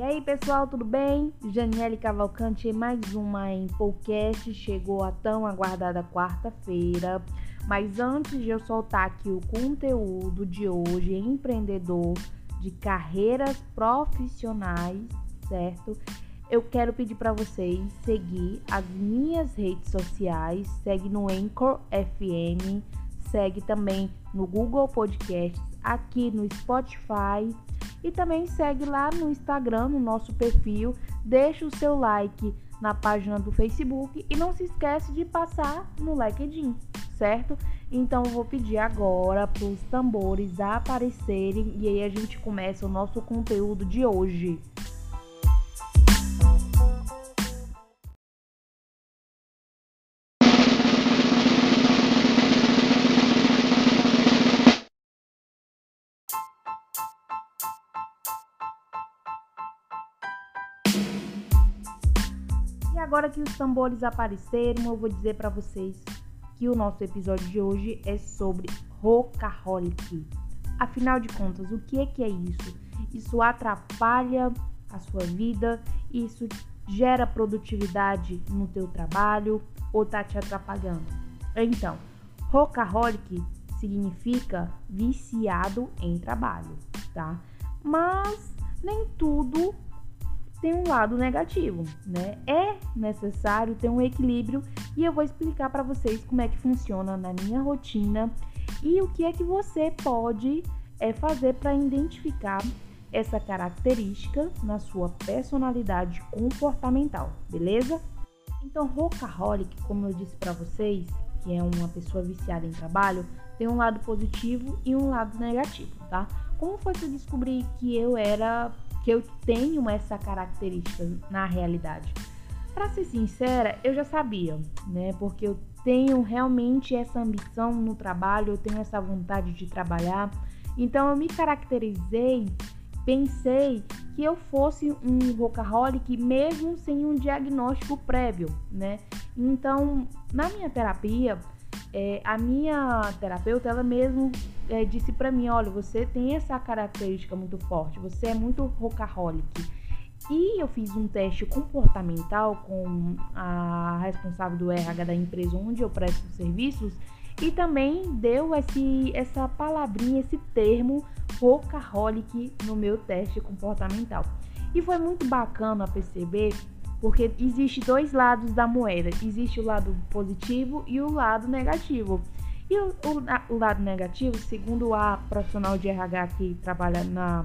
E aí, pessoal, tudo bem? Janiele Cavalcante, mais uma em podcast. Chegou a tão aguardada quarta-feira. Mas antes de eu soltar aqui o conteúdo de hoje, empreendedor de carreiras profissionais, certo? Eu quero pedir para vocês seguir as minhas redes sociais, segue no Anchor FM, segue também no Google Podcasts, aqui no Spotify e também segue lá no Instagram, no nosso perfil, deixa o seu like na página do Facebook e não se esquece de passar no LinkedIn, certo? Então eu vou pedir agora para os tambores aparecerem e aí a gente começa o nosso conteúdo de hoje. Agora que os tambores apareceram, eu vou dizer para vocês que o nosso episódio de hoje é sobre Rocaholic. Afinal de contas, o que é que é isso? Isso atrapalha a sua vida? Isso gera produtividade no teu trabalho ou tá te atrapalhando? Então, Rocaholic significa viciado em trabalho, tá? Mas nem tudo tem um lado negativo, né? É necessário ter um equilíbrio e eu vou explicar para vocês como é que funciona na minha rotina e o que é que você pode é, fazer para identificar essa característica na sua personalidade comportamental, beleza? Então, Rocaholic, como eu disse para vocês, que é uma pessoa viciada em trabalho, tem um lado positivo e um lado negativo, tá? Como foi que eu descobri que eu era que eu tenho essa característica na realidade. Para ser sincera, eu já sabia, né? Porque eu tenho realmente essa ambição no trabalho, eu tenho essa vontade de trabalhar. Então eu me caracterizei, pensei que eu fosse um workaholic mesmo sem um diagnóstico prévio, né? Então, na minha terapia, é, a minha terapeuta, ela mesmo é, disse para mim, olha, você tem essa característica muito forte, você é muito rockaholic. E eu fiz um teste comportamental com a responsável do RH da empresa onde eu presto serviços e também deu esse, essa palavrinha, esse termo rockaholic no meu teste comportamental. E foi muito bacana perceber porque existe dois lados da moeda. Existe o lado positivo e o lado negativo. E o, o, o lado negativo, segundo a profissional de RH que trabalha na,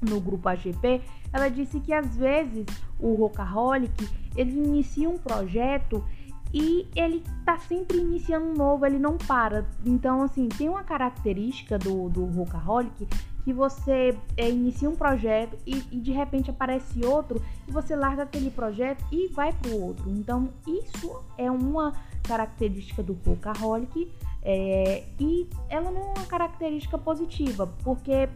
no grupo AGP, ela disse que às vezes o Rocaholic ele inicia um projeto e ele tá sempre iniciando um novo, ele não para. Então, assim, tem uma característica do, do Rocaholic que você é, inicia um projeto e, e, de repente aparece outro e você larga aquele projeto e vai para o outro. Então, isso é uma característica do Workaholic é, e ela não é uma característica positiva, porque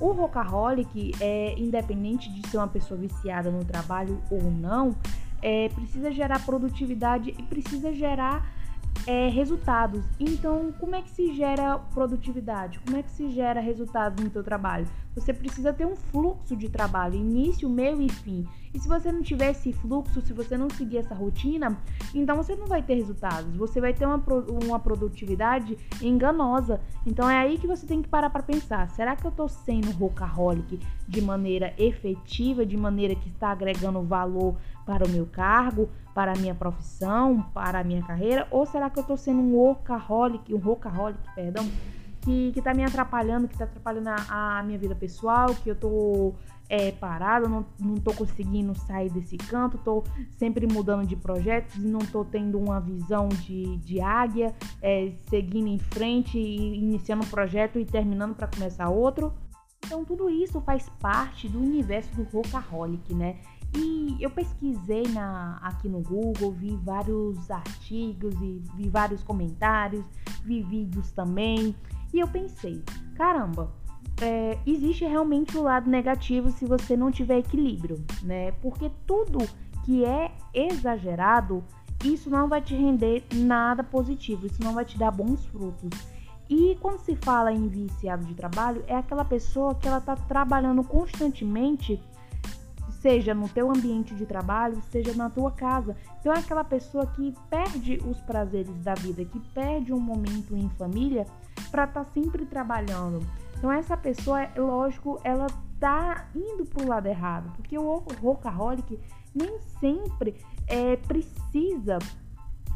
o Workaholic, é, independente de ser uma pessoa viciada no trabalho ou não, é, precisa gerar produtividade e precisa gerar é, resultados. Então, como é que se gera produtividade? Como é que se gera resultados no seu trabalho? Você precisa ter um fluxo de trabalho, início, meio e fim. E se você não tiver esse fluxo, se você não seguir essa rotina, então você não vai ter resultados. Você vai ter uma, uma produtividade enganosa. Então é aí que você tem que parar para pensar: será que eu estou sendo workaholic de maneira efetiva, de maneira que está agregando valor para o meu cargo, para a minha profissão, para a minha carreira? Ou será que eu estou sendo um workaholic, um workaholic, perdão, que, que tá me atrapalhando, que está atrapalhando a, a minha vida pessoal, que eu tô é, parado, não, não tô conseguindo sair desse canto, tô sempre mudando de projetos não tô tendo uma visão de, de águia, é, seguindo em frente e iniciando um projeto e terminando para começar outro. Então tudo isso faz parte do universo do Rockaholic, né? E eu pesquisei na, aqui no Google, vi vários artigos e vi vários comentários, vi vídeos também. E eu pensei, caramba, é, existe realmente o um lado negativo se você não tiver equilíbrio, né? Porque tudo que é exagerado, isso não vai te render nada positivo, isso não vai te dar bons frutos. E quando se fala em viciado de trabalho, é aquela pessoa que ela está trabalhando constantemente seja no teu ambiente de trabalho, seja na tua casa. Então é aquela pessoa que perde os prazeres da vida, que perde um momento em família para estar tá sempre trabalhando. Então essa pessoa, é lógico, ela tá indo pro lado errado, porque o workaholic nem sempre é, precisa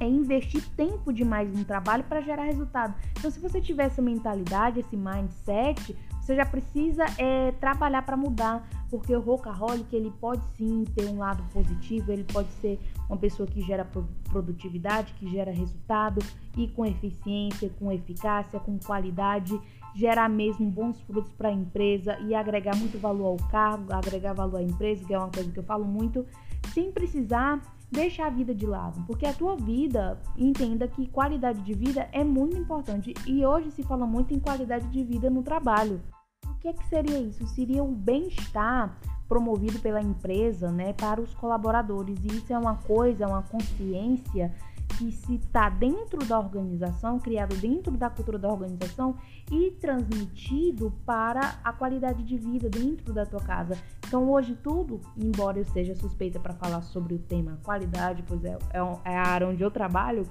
é investir tempo demais no trabalho para gerar resultado. Então, se você tiver essa mentalidade, esse mindset, você já precisa é, trabalhar para mudar, porque o workaholic ele pode sim ter um lado positivo, ele pode ser uma pessoa que gera produtividade, que gera resultado e com eficiência, com eficácia, com qualidade, gerar mesmo bons frutos para a empresa e agregar muito valor ao cargo, agregar valor à empresa, que é uma coisa que eu falo muito, sem precisar deixar a vida de lado, porque a tua vida, entenda que qualidade de vida é muito importante e hoje se fala muito em qualidade de vida no trabalho. O que é que seria isso? Seria o bem-estar promovido pela empresa, né, para os colaboradores. E isso é uma coisa, uma consciência que se está dentro da organização, criado dentro da cultura da organização e transmitido para a qualidade de vida dentro da tua casa. Então hoje tudo, embora eu seja suspeita para falar sobre o tema qualidade, pois é, é, é a área onde eu trabalho,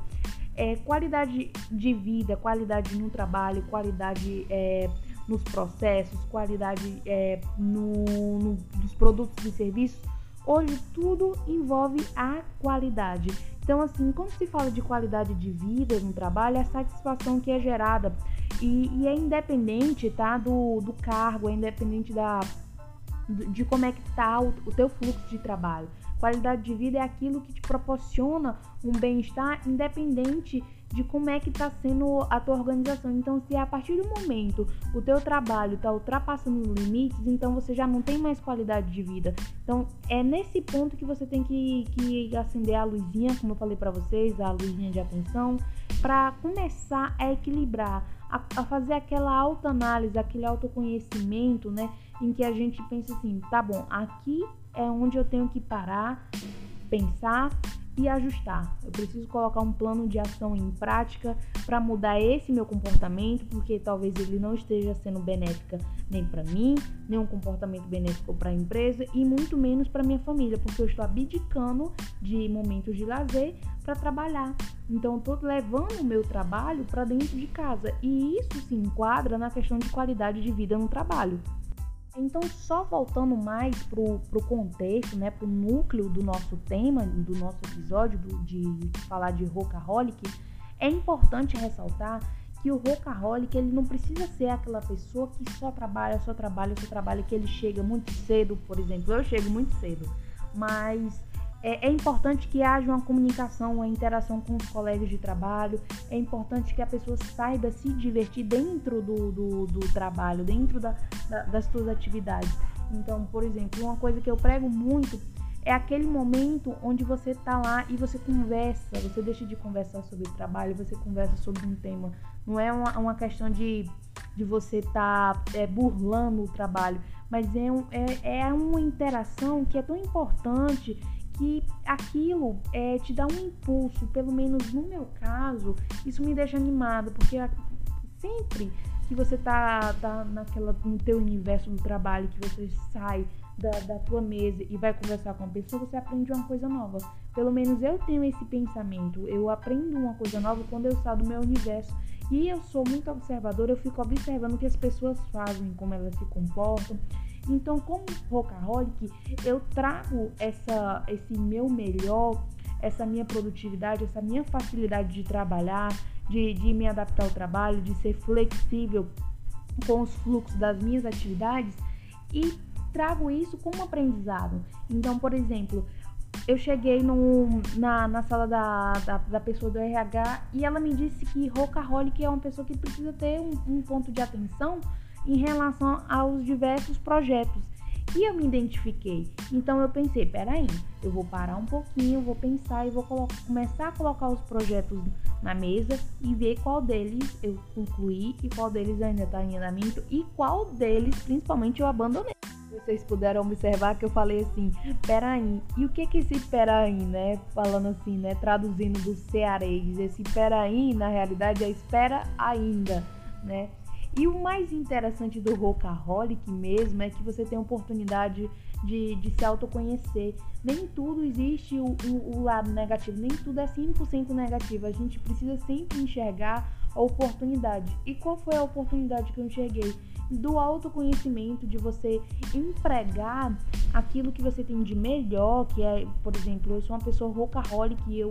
é qualidade de vida, qualidade no trabalho, qualidade é, nos processos, qualidade é, no, no, nos produtos e serviços. Hoje tudo envolve a qualidade. Então, assim, quando se fala de qualidade de vida no trabalho, é a satisfação que é gerada e, e é independente, tá, do, do cargo, é independente da, de como é que tá o, o teu fluxo de trabalho. Qualidade de vida é aquilo que te proporciona um bem-estar independente de como é que está sendo a tua organização. Então, se a partir do momento o teu trabalho está ultrapassando os limites, então você já não tem mais qualidade de vida. Então, é nesse ponto que você tem que, que acender a luzinha, como eu falei para vocês, a luzinha de atenção, para começar a equilibrar, a, a fazer aquela autoanálise, aquele autoconhecimento, né? Em que a gente pensa assim, tá bom, aqui é onde eu tenho que parar, pensar e ajustar. Eu preciso colocar um plano de ação em prática para mudar esse meu comportamento, porque talvez ele não esteja sendo benéfica nem para mim, nem um comportamento benéfico para a empresa e muito menos para minha família, porque eu estou abdicando de momentos de lazer para trabalhar. Então, estou levando o meu trabalho para dentro de casa e isso se enquadra na questão de qualidade de vida no trabalho. Então, só voltando mais pro, contexto, né, pro núcleo do nosso tema, do nosso episódio do, de, de falar de Rockaholic, é importante ressaltar que o Rockaholic, ele não precisa ser aquela pessoa que só trabalha, só trabalha, só trabalha, que ele chega muito cedo, por exemplo. Eu chego muito cedo, mas é, é, importante que haja uma comunicação, uma interação com os colegas de trabalho. É importante que a pessoa saiba se divertir dentro do, do, do trabalho, dentro da, da, das suas atividades. Então, por exemplo, uma coisa que eu prego muito é aquele momento onde você tá lá e você conversa, você deixa de conversar sobre o trabalho, você conversa sobre um tema. Não é uma, uma questão de, de você estar tá, é, burlando o trabalho, mas é, um, é, é uma interação que é tão importante que aquilo é, te dá um impulso, pelo menos no meu caso, isso me deixa animada, porque sempre que você tá, tá naquela, no teu universo do trabalho, que você sai da, da tua mesa e vai conversar com a pessoa, você aprende uma coisa nova. Pelo menos eu tenho esse pensamento, eu aprendo uma coisa nova quando eu saio do meu universo. E eu sou muito observadora, eu fico observando o que as pessoas fazem, como elas se comportam. Então, como Rockaholic, eu trago essa, esse meu melhor, essa minha produtividade, essa minha facilidade de trabalhar, de, de me adaptar ao trabalho, de ser flexível com os fluxos das minhas atividades e trago isso como aprendizado. Então, por exemplo, eu cheguei no, na, na sala da, da, da, pessoa do RH e ela me disse que Rockaholic é uma pessoa que precisa ter um, um ponto de atenção em relação aos diversos projetos. E eu me identifiquei. Então eu pensei, peraí, eu vou parar um pouquinho, vou pensar e vou começar a colocar os projetos na mesa e ver qual deles eu concluí e qual deles ainda está em andamento e qual deles, principalmente, eu abandonei. Vocês puderam observar que eu falei assim, peraí. E o que que esse peraí, né? Falando assim, né? Traduzindo do cearês. Esse peraí, na realidade, é espera ainda, né? E o mais interessante do Rockaholic mesmo é que você tem a oportunidade de, de se autoconhecer. Nem tudo existe o, o, o lado negativo, nem tudo é 100% negativo. A gente precisa sempre enxergar a oportunidade. E qual foi a oportunidade que eu enxerguei? Do autoconhecimento, de você empregar aquilo que você tem de melhor, que é, por exemplo, eu sou uma pessoa rockaholic e eu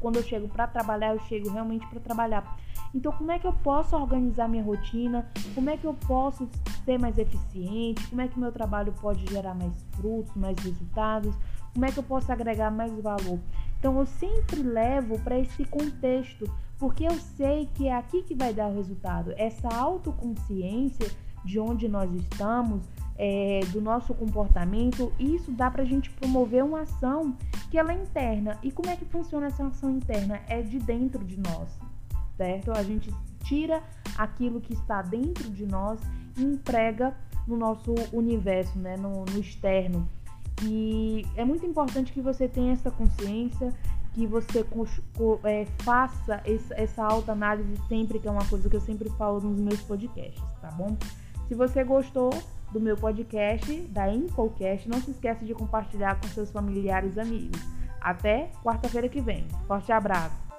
quando eu chego para trabalhar, eu chego realmente para trabalhar. Então, como é que eu posso organizar minha rotina? Como é que eu posso ser mais eficiente? Como é que meu trabalho pode gerar mais frutos, mais resultados? Como é que eu posso agregar mais valor? Então, eu sempre levo para esse contexto, porque eu sei que é aqui que vai dar o resultado. Essa autoconsciência de onde nós estamos, é, do nosso comportamento, isso dá para a gente promover uma ação que ela é interna. E como é que funciona essa ação interna? É de dentro de nós, certo? A gente tira aquilo que está dentro de nós e emprega no nosso universo, né? no, no externo. E é muito importante que você tenha essa consciência, que você é, faça essa autoanálise sempre, que é uma coisa que eu sempre falo nos meus podcasts, tá bom? Se você gostou, do meu podcast, da Infocast. Não se esqueça de compartilhar com seus familiares e amigos. Até quarta-feira que vem. Forte abraço!